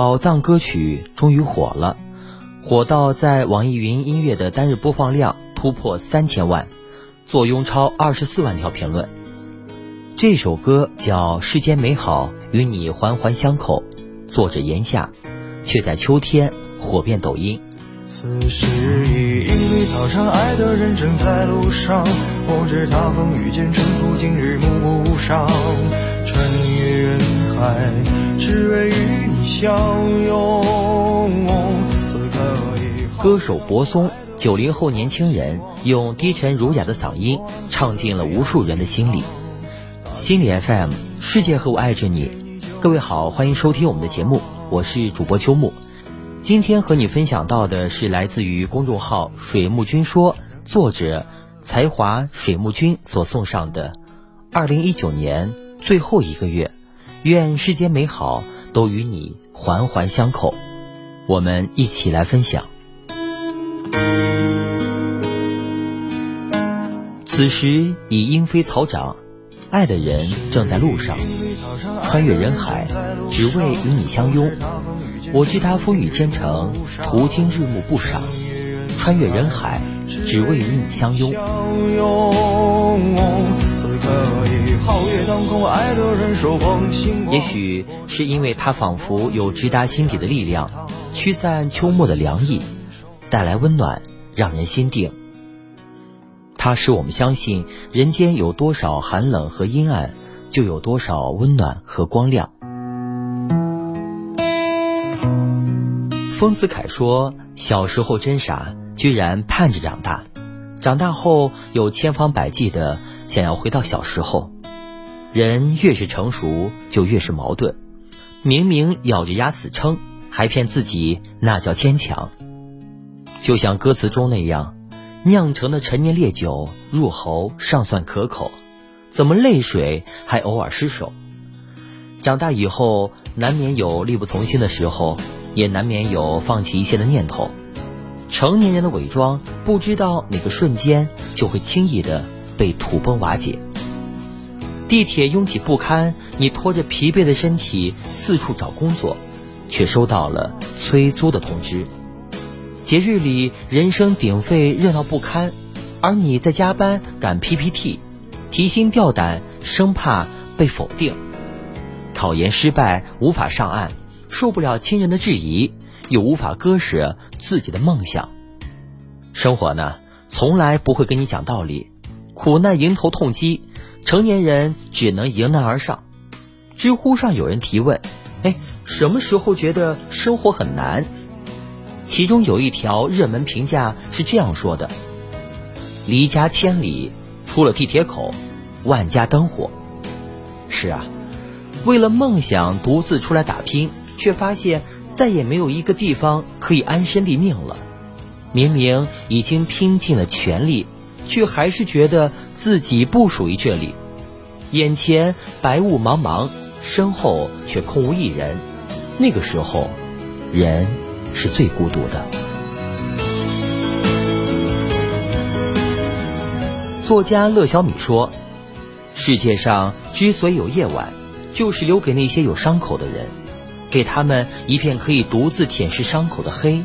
宝藏歌曲终于火了，火到在网易云音乐的单日播放量突破三千万，坐拥超二十四万条评论。这首歌叫《世间美好与你环环相扣》，作者炎夏，却在秋天火遍抖音。此时已莺飞草长，爱的人正在路上。我知他风雨兼程途，经日暮上。穿越人海，只为与相拥。歌手柏松，九零后年轻人，用低沉儒雅的嗓音，唱进了无数人的心里。心理 FM，世界和我爱着你。各位好，欢迎收听我们的节目，我是主播秋木。今天和你分享到的是来自于公众号“水木君说”作者才华水木君所送上的二零一九年最后一个月，愿世间美好都与你环环相扣。我们一起来分享。此时已莺飞草长，爱的人正在路上，穿越人海，只为与你相拥。我知他风雨兼程，途经日暮不赏，穿越人海，只为与你相拥。也许是因为他仿佛有直达心底的力量，驱散秋末的凉意，带来温暖，让人心定。它使我们相信，人间有多少寒冷和阴暗，就有多少温暖和光亮。丰子恺说：“小时候真傻，居然盼着长大；长大后又千方百计的想要回到小时候。人越是成熟，就越是矛盾。明明咬着牙死撑，还骗自己那叫坚强。就像歌词中那样，酿成的陈年烈酒入喉尚算可口，怎么泪水还偶尔失手？长大以后，难免有力不从心的时候。”也难免有放弃一切的念头。成年人的伪装，不知道哪个瞬间就会轻易的被土崩瓦解。地铁拥挤不堪，你拖着疲惫的身体四处找工作，却收到了催租的通知。节日里人声鼎沸，热闹不堪，而你在加班赶 PPT，提心吊胆，生怕被否定。考研失败，无法上岸。受不了亲人的质疑，又无法割舍自己的梦想。生活呢，从来不会跟你讲道理，苦难迎头痛击，成年人只能迎难而上。知乎上有人提问：“哎，什么时候觉得生活很难？”其中有一条热门评价是这样说的：“离家千里，出了地铁口，万家灯火。”是啊，为了梦想独自出来打拼。却发现再也没有一个地方可以安身立命了。明明已经拼尽了全力，却还是觉得自己不属于这里。眼前白雾茫茫，身后却空无一人。那个时候，人是最孤独的。作家乐小米说：“世界上之所以有夜晚，就是留给那些有伤口的人。”给他们一片可以独自舔舐伤口的黑，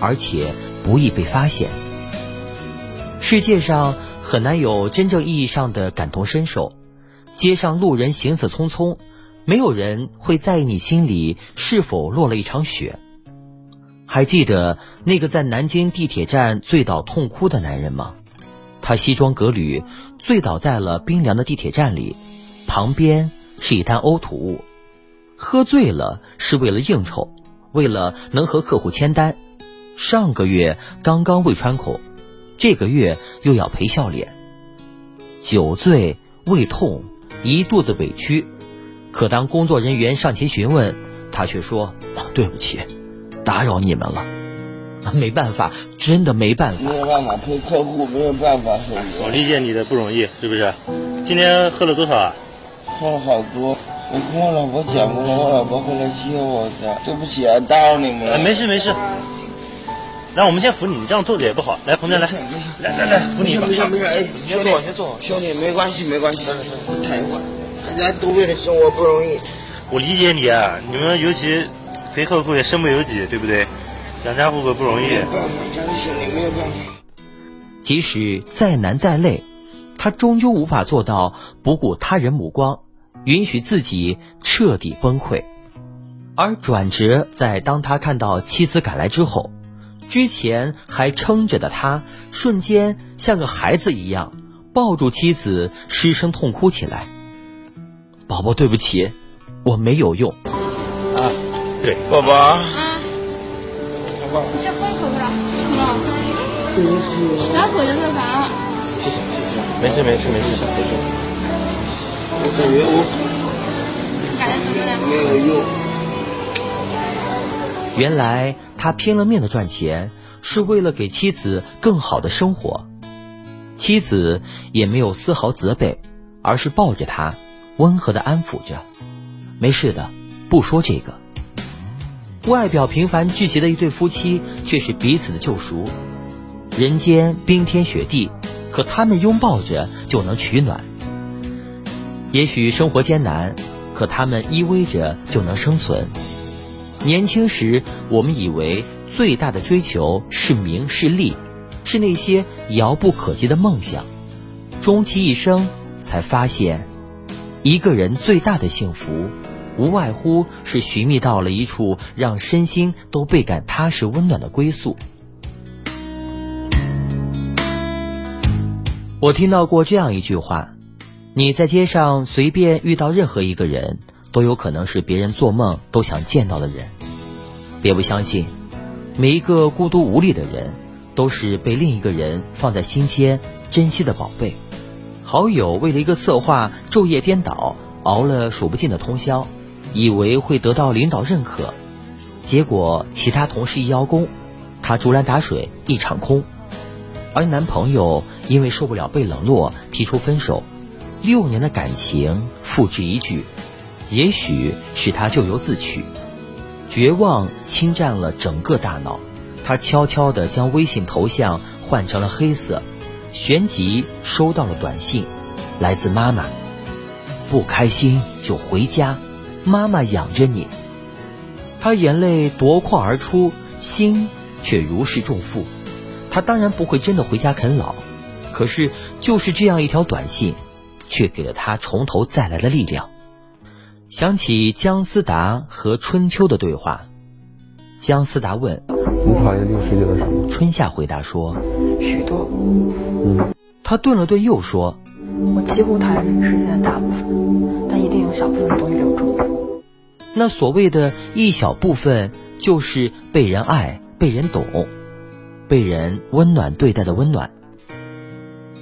而且不易被发现。世界上很难有真正意义上的感同身受。街上路人行色匆匆，没有人会在意你心里是否落了一场雪。还记得那个在南京地铁站醉倒痛哭的男人吗？他西装革履，醉倒在了冰凉的地铁站里，旁边是一滩呕吐物。喝醉了是为了应酬，为了能和客户签单。上个月刚刚胃穿孔，这个月又要赔笑脸。酒醉胃痛，一肚子委屈。可当工作人员上前询问，他却说：“对不起，打扰你们了。没办法，真的没办法。没有办法陪客户，没有办法。我理解你的不容易，是不是？今天喝了多少啊？喝了好多。”我跟我老婆讲过了，我老婆回来接我的。对不起啊，打扰你们了。没事没事。来，我们先扶你，你这样坐着也不好。来，旁边来，来来来，扶你。没事没事，哎，先坐先坐。兄弟，没关系没关系。太快，大家都为了生活不容易。我理解你啊，你们尤其陪客户也身不由己，对不对？养家糊口不容易。没有办法，家里心里没有办法。即使再难再累，他终究无法做到不顾他人目光，允许自己彻底崩溃。而转折在当他看到妻子赶来之后，之前还撑着的他，瞬间像个孩子一样抱住妻子，失声痛哭起来。宝宝，对不起，我没有用。啊，对，宝宝，啊，宝宝，你小口渴不了？来回着吃饭。谢谢谢谢，没事没事没事，小回去。我感觉我感觉怎么呢？没有用。原来他拼了命的赚钱，是为了给妻子更好的生活。妻子也没有丝毫责备，而是抱着他，温和的安抚着：“没事的，不说这个。”外表平凡至极的一对夫妻，却是彼此的救赎。人间冰天雪地，可他们拥抱着就能取暖。也许生活艰难，可他们依偎着就能生存。年轻时，我们以为最大的追求是名是利，是那些遥不可及的梦想。终其一生，才发现，一个人最大的幸福，无外乎是寻觅到了一处让身心都倍感踏实温暖的归宿。我听到过这样一句话：你在街上随便遇到任何一个人，都有可能是别人做梦都想见到的人。别不相信，每一个孤独无力的人，都是被另一个人放在心间珍惜的宝贝。好友为了一个策划昼夜颠倒，熬了数不尽的通宵，以为会得到领导认可，结果其他同事一邀功，他竹篮打水一场空。而男朋友因为受不了被冷落，提出分手，六年的感情付之一炬，也许是他咎由自取。绝望侵占了整个大脑，他悄悄地将微信头像换成了黑色，旋即收到了短信，来自妈妈：“不开心就回家，妈妈养着你。”他眼泪夺眶而出，心却如释重负。他当然不会真的回家啃老，可是就是这样一条短信，却给了他从头再来的力量。想起姜思达和春秋的对话，姜思达问你讨厌这个世界的什么？春夏，回答说许多，嗯，他顿了顿又说我几乎讨厌这个世界的大部分，但一定有小部分的东西留住我。那所谓的一小部分，就是被人爱、被人懂、被人温暖对待的温暖。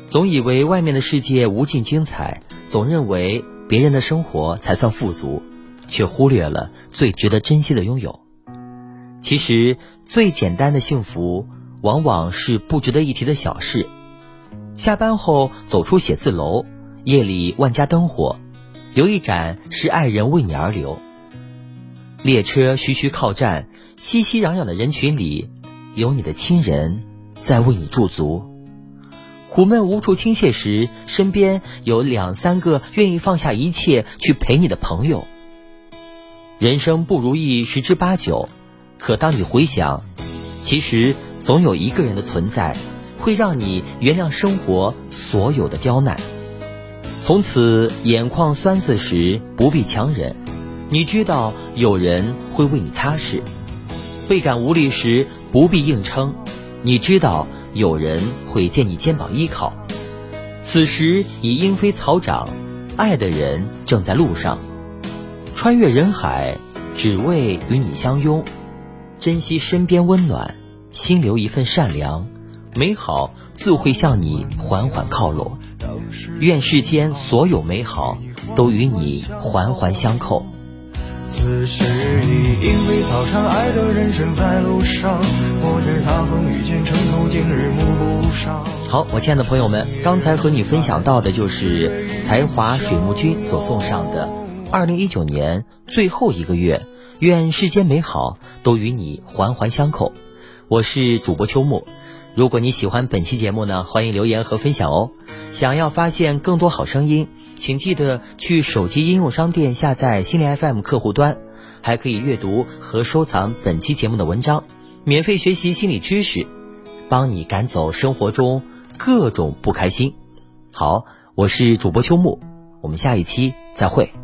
总以为外面的世界无尽精彩，总认为别人的生活才算富足，却忽略了最值得珍惜的拥有。其实最简单的幸福，往往是不值得一提的小事。下班后走出写字楼，夜里万家灯火，留一盏是爱人为你而留。列车徐徐靠站，熙熙攘攘的人群里，有你的亲人在为你驻足。苦闷无处倾泻时，身边有两三个愿意放下一切去陪你的朋友。人生不如意十之八九，可当你回想，其实总有一个人的存在，会让你原谅生活所有的刁难。从此眼眶酸涩时不必强忍，你知道有人会为你擦拭；倍感无力时不必硬撑，你知道。有人会借你肩膀依靠，此时已莺飞草长，爱的人正在路上，穿越人海，只为与你相拥。珍惜身边温暖，心留一份善良，美好自会向你缓缓靠拢。愿世间所有美好都与你环环相扣。此时已莺飞草长，爱的人正在路上。我知他风雨兼程，途经日暮不赏。好，我亲爱的朋友们，刚才和你分享到的就是才华水木君所送上的二零一九年最后一个月，愿世间美好都与你环环相扣。我是主播秋木，如果你喜欢本期节目呢，欢迎留言和分享哦。想要发现更多好声音，请记得去手机应用商店下载心灵 FM 客户端，还可以阅读和收藏本期节目的文章，免费学习心理知识，帮你赶走生活中各种不开心。好，我是主播秋木，我们下一期再会。